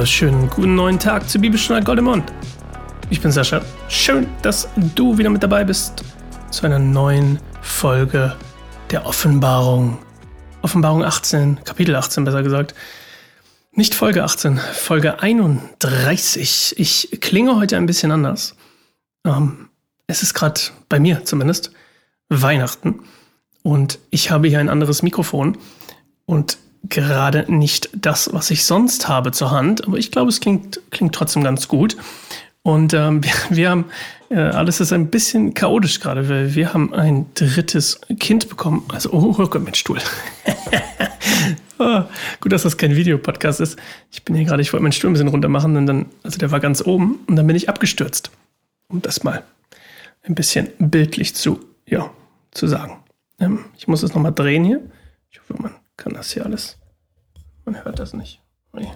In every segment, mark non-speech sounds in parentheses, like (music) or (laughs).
wunderschönen guten neuen Tag zu Bibelstunde Goldemond. Ich bin Sascha. Schön, dass du wieder mit dabei bist zu einer neuen Folge der Offenbarung. Offenbarung 18, Kapitel 18 besser gesagt. Nicht Folge 18, Folge 31. Ich klinge heute ein bisschen anders. Ähm, es ist gerade bei mir zumindest Weihnachten und ich habe hier ein anderes Mikrofon und gerade nicht das, was ich sonst habe zur Hand, aber ich glaube, es klingt, klingt trotzdem ganz gut. Und ähm, (laughs) wir, wir, haben, äh, alles ist ein bisschen chaotisch gerade, weil wir haben ein drittes Kind bekommen. Also, oh, oh Gott, mein Stuhl. oh, (laughs) gut, dass das kein Videopodcast ist. Ich bin hier gerade, ich wollte meinen Stuhl ein bisschen runter machen und dann, also der war ganz oben und dann bin ich abgestürzt. Um das mal ein bisschen bildlich zu, ja, zu sagen. Ähm, ich muss es nochmal drehen hier. Ich hoffe, man kann das hier alles. Man hört das nicht. Nee.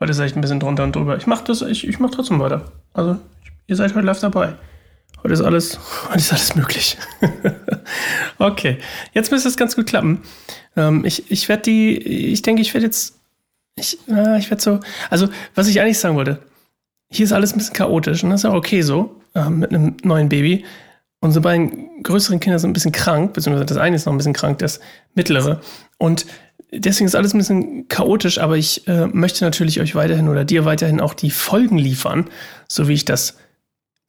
Heute seid ich ein bisschen drunter und drüber. Ich mache das, ich, ich mache trotzdem weiter. Also, ihr seid heute live dabei. Heute ist alles, (laughs) heute ist alles möglich. (laughs) okay, jetzt müsste es ganz gut klappen. Ähm, ich ich werde die, ich denke, ich werde jetzt, ich, äh, ich werde so, also, was ich eigentlich sagen wollte, hier ist alles ein bisschen chaotisch und das ist auch okay so, äh, mit einem neuen Baby. Unsere beiden größeren Kinder sind ein bisschen krank, beziehungsweise das eine ist noch ein bisschen krank, das mittlere. Und deswegen ist alles ein bisschen chaotisch, aber ich äh, möchte natürlich euch weiterhin oder dir weiterhin auch die Folgen liefern, so wie ich das,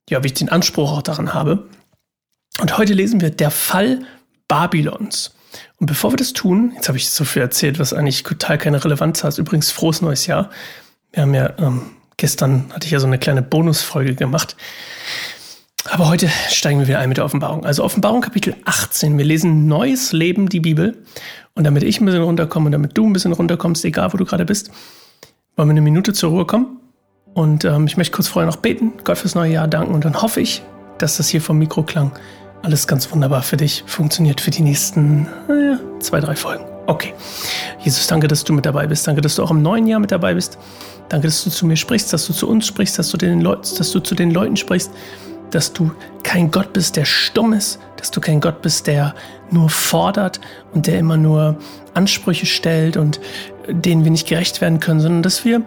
ja, wie ich den Anspruch auch daran habe. Und heute lesen wir der Fall Babylons. Und bevor wir das tun, jetzt habe ich so viel erzählt, was eigentlich total keine Relevanz hat. Übrigens, frohes neues Jahr. Wir haben ja, ähm, gestern hatte ich ja so eine kleine Bonusfolge gemacht. Aber heute steigen wir wieder ein mit der Offenbarung. Also Offenbarung Kapitel 18. Wir lesen Neues Leben, die Bibel. Und damit ich ein bisschen runterkomme und damit du ein bisschen runterkommst, egal wo du gerade bist, wollen wir eine Minute zur Ruhe kommen. Und ähm, ich möchte kurz vorher noch beten, Gott fürs neue Jahr danken. Und dann hoffe ich, dass das hier vom Mikroklang alles ganz wunderbar für dich funktioniert für die nächsten naja, zwei, drei Folgen. Okay. Jesus, danke, dass du mit dabei bist. Danke, dass du auch im neuen Jahr mit dabei bist. Danke, dass du zu mir sprichst, dass du zu uns sprichst, dass du, den Leuten, dass du zu den Leuten sprichst dass du kein Gott bist, der stumm ist, dass du kein Gott bist, der nur fordert und der immer nur Ansprüche stellt und denen wir nicht gerecht werden können, sondern dass wir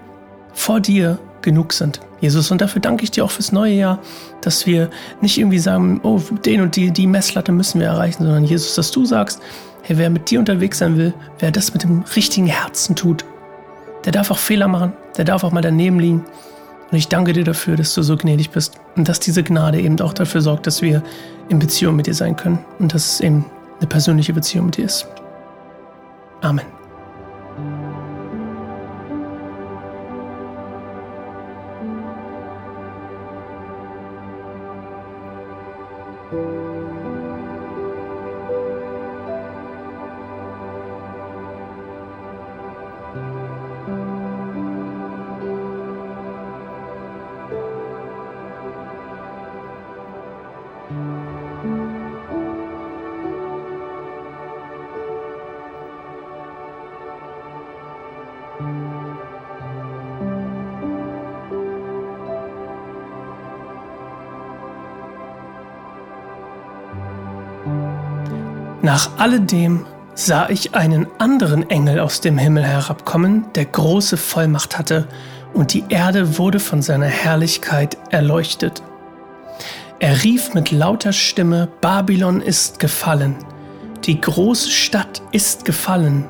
vor dir genug sind. Jesus, und dafür danke ich dir auch fürs neue Jahr, dass wir nicht irgendwie sagen, oh, den und die, die Messlatte müssen wir erreichen, sondern Jesus, dass du sagst, hey, wer mit dir unterwegs sein will, wer das mit dem richtigen Herzen tut, der darf auch Fehler machen, der darf auch mal daneben liegen und ich danke dir dafür, dass du so gnädig bist und dass diese Gnade eben auch dafür sorgt, dass wir in Beziehung mit dir sein können und dass es eben eine persönliche Beziehung mit dir ist. Amen. Nach alledem sah ich einen anderen Engel aus dem Himmel herabkommen, der große Vollmacht hatte, und die Erde wurde von seiner Herrlichkeit erleuchtet. Er rief mit lauter Stimme, Babylon ist gefallen, die große Stadt ist gefallen,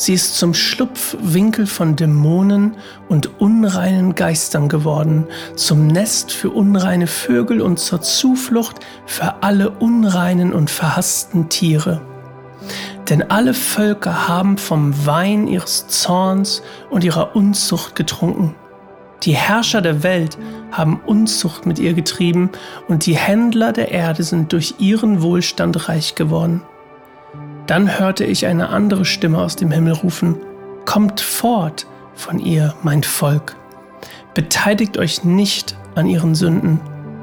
sie ist zum Schlupfwinkel von Dämonen und unreinen Geistern geworden, zum Nest für unreine Vögel und zur Zuflucht für alle unreinen und verhassten Tiere. Denn alle Völker haben vom Wein ihres Zorns und ihrer Unzucht getrunken. Die Herrscher der Welt haben Unzucht mit ihr getrieben und die Händler der Erde sind durch ihren Wohlstand reich geworden. Dann hörte ich eine andere Stimme aus dem Himmel rufen, Kommt fort von ihr, mein Volk. Beteiligt euch nicht an ihren Sünden,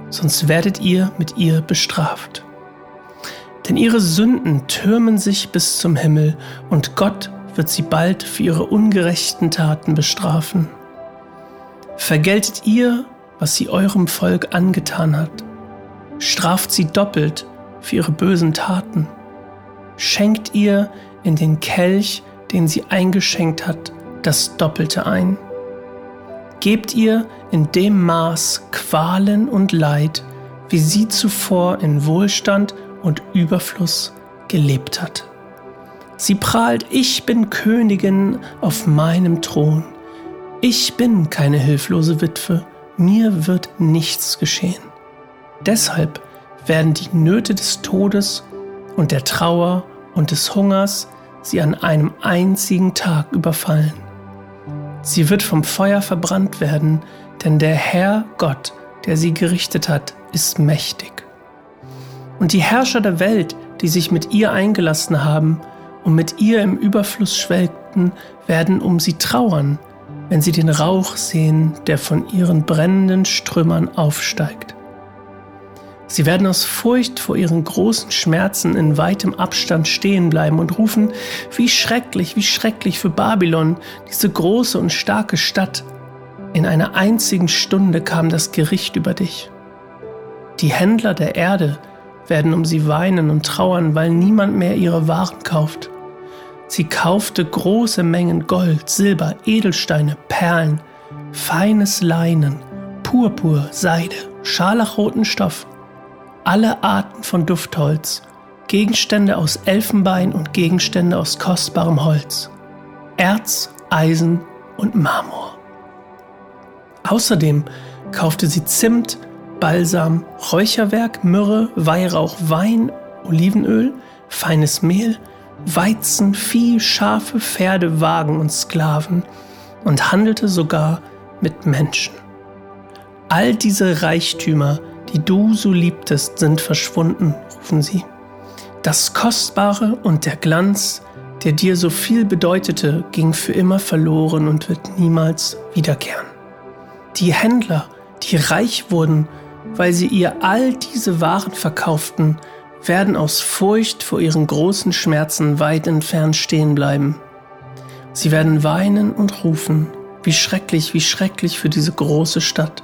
sonst werdet ihr mit ihr bestraft. Denn ihre Sünden türmen sich bis zum Himmel und Gott wird sie bald für ihre ungerechten Taten bestrafen. Vergeltet ihr, was sie eurem Volk angetan hat. Straft sie doppelt für ihre bösen Taten. Schenkt ihr in den Kelch, den sie eingeschenkt hat, das Doppelte ein. Gebt ihr in dem Maß Qualen und Leid, wie sie zuvor in Wohlstand und Überfluss gelebt hat. Sie prahlt, ich bin Königin auf meinem Thron. Ich bin keine hilflose Witwe, mir wird nichts geschehen. Deshalb werden die Nöte des Todes und der Trauer und des Hungers sie an einem einzigen Tag überfallen. Sie wird vom Feuer verbrannt werden, denn der Herr Gott, der sie gerichtet hat, ist mächtig. Und die Herrscher der Welt, die sich mit ihr eingelassen haben und mit ihr im Überfluss schwelgten, werden um sie trauern, wenn sie den Rauch sehen, der von ihren brennenden Strömern aufsteigt. Sie werden aus Furcht vor ihren großen Schmerzen in weitem Abstand stehen bleiben und rufen, wie schrecklich, wie schrecklich für Babylon, diese große und starke Stadt. In einer einzigen Stunde kam das Gericht über dich. Die Händler der Erde werden um sie weinen und trauern, weil niemand mehr ihre Waren kauft. Sie kaufte große Mengen Gold, Silber, Edelsteine, Perlen, feines Leinen, Purpur, Seide, scharlachroten Stoff alle Arten von Duftholz, Gegenstände aus Elfenbein und Gegenstände aus kostbarem Holz, Erz, Eisen und Marmor. Außerdem kaufte sie Zimt, Balsam, Räucherwerk, Myrrhe, Weihrauch, Wein, Olivenöl, feines Mehl, Weizen, Vieh, Schafe, Pferde, Wagen und Sklaven und handelte sogar mit Menschen. All diese Reichtümer die du so liebtest, sind verschwunden, rufen sie. Das Kostbare und der Glanz, der dir so viel bedeutete, ging für immer verloren und wird niemals wiederkehren. Die Händler, die reich wurden, weil sie ihr all diese Waren verkauften, werden aus Furcht vor ihren großen Schmerzen weit entfernt stehen bleiben. Sie werden weinen und rufen, wie schrecklich, wie schrecklich für diese große Stadt.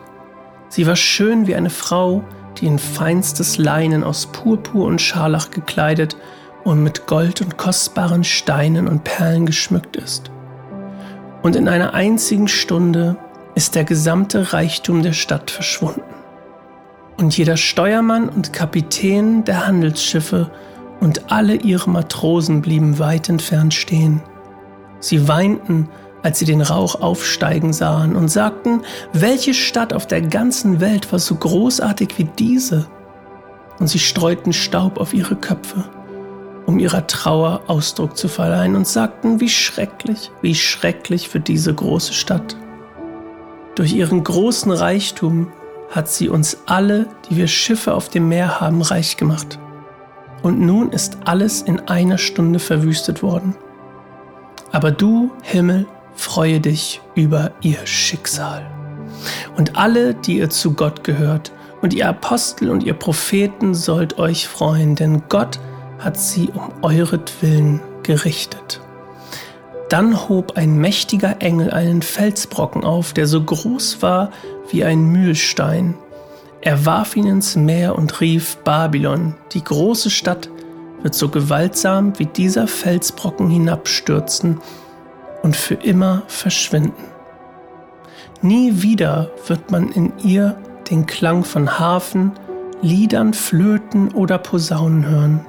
Sie war schön wie eine Frau, die in feinstes Leinen aus Purpur und Scharlach gekleidet und mit Gold und kostbaren Steinen und Perlen geschmückt ist. Und in einer einzigen Stunde ist der gesamte Reichtum der Stadt verschwunden. Und jeder Steuermann und Kapitän der Handelsschiffe und alle ihre Matrosen blieben weit entfernt stehen. Sie weinten als sie den Rauch aufsteigen sahen und sagten, welche Stadt auf der ganzen Welt war so großartig wie diese? Und sie streuten Staub auf ihre Köpfe, um ihrer Trauer Ausdruck zu verleihen und sagten, wie schrecklich, wie schrecklich für diese große Stadt. Durch ihren großen Reichtum hat sie uns alle, die wir Schiffe auf dem Meer haben, reich gemacht. Und nun ist alles in einer Stunde verwüstet worden. Aber du, Himmel, freue dich über ihr Schicksal. Und alle, die ihr zu Gott gehört, und ihr Apostel und ihr Propheten sollt euch freuen, denn Gott hat sie um euretwillen gerichtet. Dann hob ein mächtiger Engel einen Felsbrocken auf, der so groß war wie ein Mühlstein. Er warf ihn ins Meer und rief, Babylon, die große Stadt, wird so gewaltsam wie dieser Felsbrocken hinabstürzen und für immer verschwinden. Nie wieder wird man in ihr den Klang von Harfen, Liedern, Flöten oder Posaunen hören.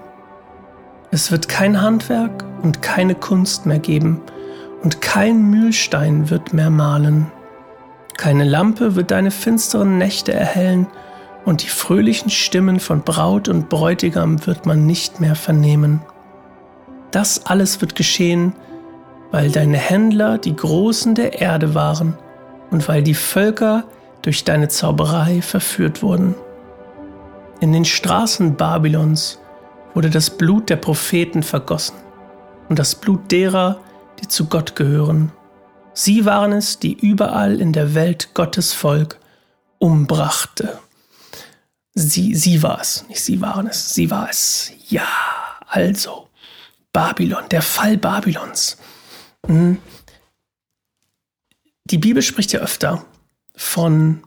Es wird kein Handwerk und keine Kunst mehr geben und kein Mühlstein wird mehr malen. Keine Lampe wird deine finsteren Nächte erhellen und die fröhlichen Stimmen von Braut und Bräutigam wird man nicht mehr vernehmen. Das alles wird geschehen, weil deine Händler die Großen der Erde waren und weil die Völker durch deine Zauberei verführt wurden. In den Straßen Babylons wurde das Blut der Propheten vergossen und das Blut derer, die zu Gott gehören. Sie waren es, die überall in der Welt Gottes Volk umbrachte. Sie, sie war es, nicht sie waren es, sie war es. Ja, also, Babylon, der Fall Babylons. Die Bibel spricht ja öfter von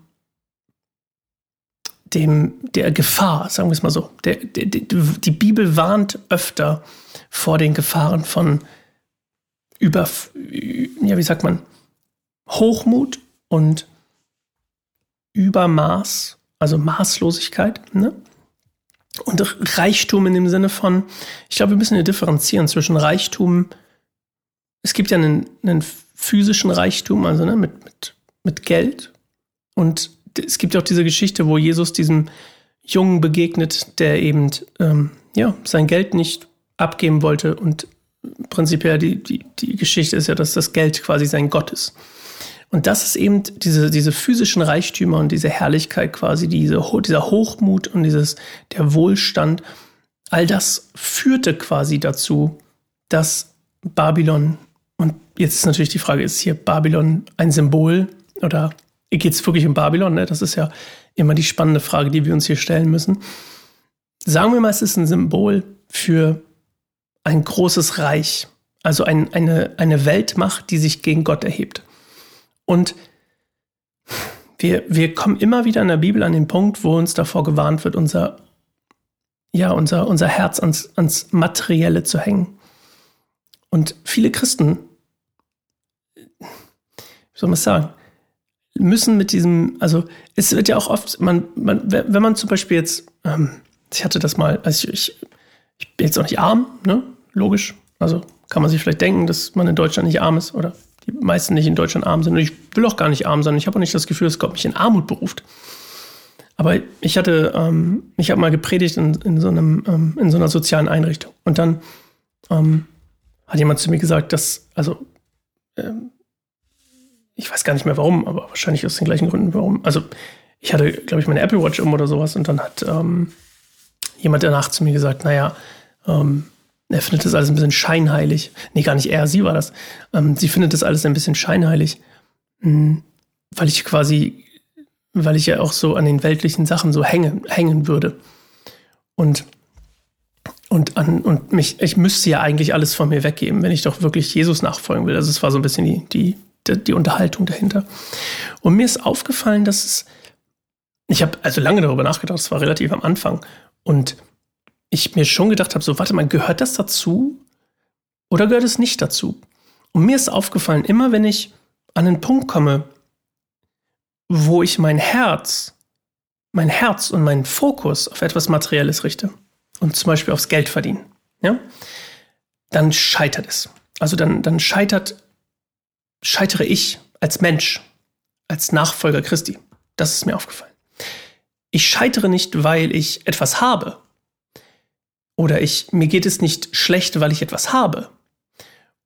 dem, der Gefahr, sagen wir es mal so. Der, der, die Bibel warnt öfter vor den Gefahren von über, ja, wie sagt man, Hochmut und Übermaß, also Maßlosigkeit, ne? Und Reichtum in dem Sinne von, ich glaube, wir müssen hier differenzieren zwischen Reichtum, es gibt ja einen, einen physischen Reichtum, also ne, mit, mit, mit Geld. Und es gibt auch diese Geschichte, wo Jesus diesem Jungen begegnet, der eben ähm, ja, sein Geld nicht abgeben wollte. Und prinzipiell die, die, die Geschichte ist ja, dass das Geld quasi sein Gott ist. Und das ist eben diese, diese physischen Reichtümer und diese Herrlichkeit quasi, diese, dieser Hochmut und dieses, der Wohlstand, all das führte quasi dazu, dass Babylon, und jetzt ist natürlich die Frage, ist hier Babylon ein Symbol oder geht es wirklich um Babylon? Ne? Das ist ja immer die spannende Frage, die wir uns hier stellen müssen. Sagen wir mal, es ist ein Symbol für ein großes Reich, also ein, eine, eine Weltmacht, die sich gegen Gott erhebt. Und wir, wir kommen immer wieder in der Bibel an den Punkt, wo uns davor gewarnt wird, unser, ja, unser, unser Herz ans, ans Materielle zu hängen. Und viele Christen, soll man sagen, müssen mit diesem, also es wird ja auch oft, man, man wenn man zum Beispiel jetzt, ähm, ich hatte das mal, also ich, ich, ich bin jetzt auch nicht arm, ne? Logisch. Also kann man sich vielleicht denken, dass man in Deutschland nicht arm ist oder die meisten nicht in Deutschland arm sind. Und ich will auch gar nicht arm sein. Ich habe auch nicht das Gefühl, dass Gott mich in Armut beruft. Aber ich hatte, ähm, ich habe mal gepredigt in, in, so einem, ähm, in so einer sozialen Einrichtung. Und dann ähm, hat jemand zu mir gesagt, dass, also, ähm, ich weiß gar nicht mehr warum, aber wahrscheinlich aus den gleichen Gründen, warum. Also, ich hatte, glaube ich, meine Apple Watch um oder sowas und dann hat ähm, jemand danach zu mir gesagt, naja, ähm, er findet das alles ein bisschen scheinheilig. Nee, gar nicht er, sie war das. Ähm, sie findet das alles ein bisschen scheinheilig, mh, hm, weil ich quasi, weil ich ja auch so an den weltlichen Sachen so hänge, hängen würde. Und, und, an, und mich, ich müsste ja eigentlich alles von mir weggeben, wenn ich doch wirklich Jesus nachfolgen will. Also es war so ein bisschen die, die, die, Unterhaltung dahinter. Und mir ist aufgefallen, dass es, ich habe also lange darüber nachgedacht, es war relativ am Anfang. Und ich mir schon gedacht habe, so, warte mal, gehört das dazu oder gehört es nicht dazu? Und mir ist aufgefallen, immer wenn ich an einen Punkt komme, wo ich mein Herz, mein Herz und meinen Fokus auf etwas Materielles richte und zum Beispiel aufs Geld verdienen, ja, dann scheitert es. Also dann, dann scheitert, scheitere ich als Mensch, als Nachfolger Christi. Das ist mir aufgefallen. Ich scheitere nicht, weil ich etwas habe, oder ich, mir geht es nicht schlecht, weil ich etwas habe.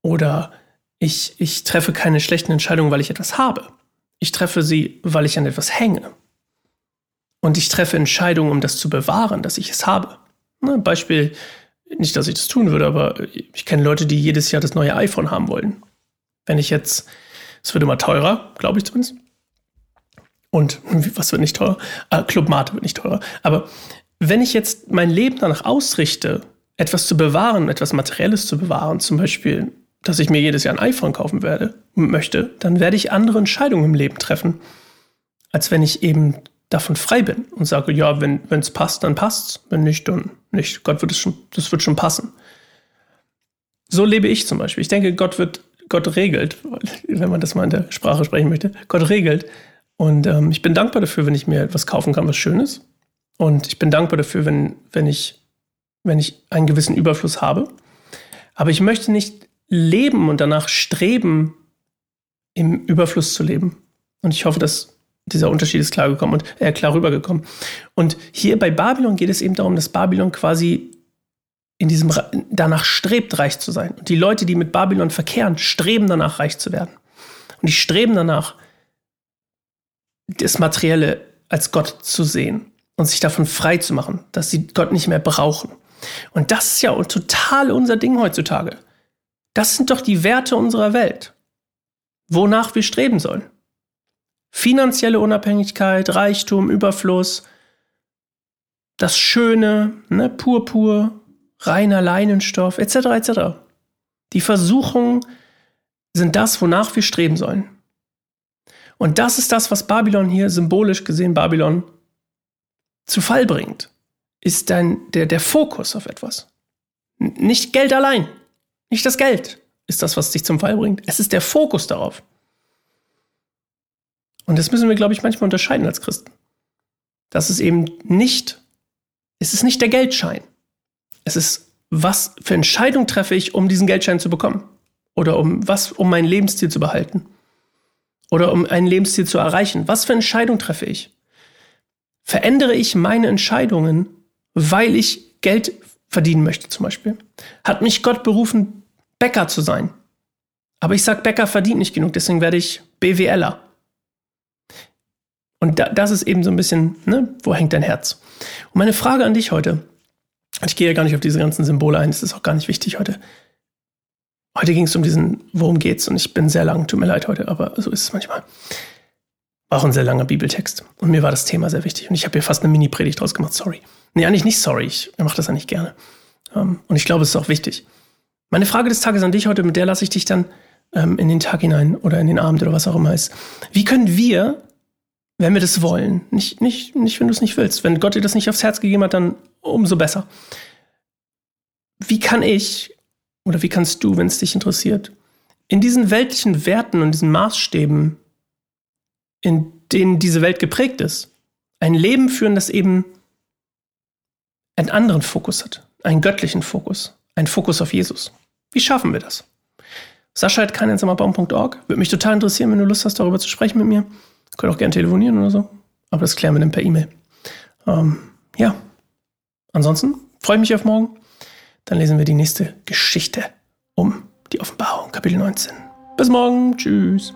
Oder ich, ich treffe keine schlechten Entscheidungen, weil ich etwas habe. Ich treffe sie, weil ich an etwas hänge. Und ich treffe Entscheidungen, um das zu bewahren, dass ich es habe. Ne, Beispiel, nicht, dass ich das tun würde, aber ich kenne Leute, die jedes Jahr das neue iPhone haben wollen. Wenn ich jetzt, es wird immer teurer, glaube ich zumindest. Und was wird nicht teurer? Ah, Club Mate wird nicht teurer. Aber wenn ich jetzt mein Leben danach ausrichte, etwas zu bewahren, etwas Materielles zu bewahren, zum Beispiel, dass ich mir jedes Jahr ein iPhone kaufen werde, möchte, dann werde ich andere Entscheidungen im Leben treffen, als wenn ich eben davon frei bin und sage, ja, wenn es passt, dann passt's, wenn nicht, dann nicht. Gott wird es schon, das wird schon passen. So lebe ich zum Beispiel. Ich denke, Gott wird, Gott regelt, wenn man das mal in der Sprache sprechen möchte. Gott regelt. Und ähm, ich bin dankbar dafür, wenn ich mir etwas kaufen kann, was schön ist. Und ich bin dankbar dafür, wenn, wenn, ich, wenn ich einen gewissen Überfluss habe. Aber ich möchte nicht leben und danach streben, im Überfluss zu leben. Und ich hoffe, dass dieser Unterschied ist klar gekommen und äh, klar rübergekommen. Und hier bei Babylon geht es eben darum, dass Babylon quasi in diesem danach strebt, reich zu sein. Und die Leute, die mit Babylon verkehren, streben danach, reich zu werden. Und die streben danach, das Materielle als Gott zu sehen und sich davon frei zu machen, dass sie Gott nicht mehr brauchen. Und das ist ja total unser Ding heutzutage. Das sind doch die Werte unserer Welt, wonach wir streben sollen. Finanzielle Unabhängigkeit, Reichtum, Überfluss, das Schöne, ne, Purpur, reiner Leinenstoff, etc. etc. Die Versuchungen sind das, wonach wir streben sollen. Und das ist das, was Babylon hier symbolisch gesehen Babylon zu Fall bringt, ist dein, der, der Fokus auf etwas. Nicht Geld allein, nicht das Geld ist das, was dich zum Fall bringt. Es ist der Fokus darauf. Und das müssen wir, glaube ich, manchmal unterscheiden als Christen. Das ist eben nicht, es ist nicht der Geldschein. Es ist, was für Entscheidung treffe ich, um diesen Geldschein zu bekommen? Oder um was, um mein Lebensstil zu behalten? Oder um ein Lebensziel zu erreichen? Was für Entscheidung treffe ich? Verändere ich meine Entscheidungen, weil ich Geld verdienen möchte, zum Beispiel? Hat mich Gott berufen, Bäcker zu sein? Aber ich sage, Bäcker verdient nicht genug, deswegen werde ich BWLer. Und da, das ist eben so ein bisschen, ne, wo hängt dein Herz? Und meine Frage an dich heute, ich gehe ja gar nicht auf diese ganzen Symbole ein, das ist auch gar nicht wichtig heute. Heute ging es um diesen, worum geht's? Und ich bin sehr lang, tut mir leid heute, aber so ist es manchmal. War auch ein sehr langer Bibeltext. Und mir war das Thema sehr wichtig. Und ich habe hier fast eine Mini-Predigt draus gemacht, sorry. Nee, eigentlich nicht sorry, ich mache das eigentlich gerne. Ähm, und ich glaube, es ist auch wichtig. Meine Frage des Tages an dich heute, mit der lasse ich dich dann ähm, in den Tag hinein oder in den Abend oder was auch immer ist. Wie können wir wenn wir das wollen. Nicht, nicht, nicht wenn du es nicht willst. Wenn Gott dir das nicht aufs Herz gegeben hat, dann umso besser. Wie kann ich oder wie kannst du, wenn es dich interessiert, in diesen weltlichen Werten und diesen Maßstäben, in denen diese Welt geprägt ist, ein Leben führen, das eben einen anderen Fokus hat, einen göttlichen Fokus, einen Fokus auf Jesus. Wie schaffen wir das? Sascha at keineinsamerbaum.org. Würde mich total interessieren, wenn du Lust hast, darüber zu sprechen mit mir. Könnt auch gerne telefonieren oder so. Aber das klären wir dann per E-Mail. Ähm, ja. Ansonsten freue ich mich auf morgen. Dann lesen wir die nächste Geschichte um die Offenbarung, Kapitel 19. Bis morgen. Tschüss.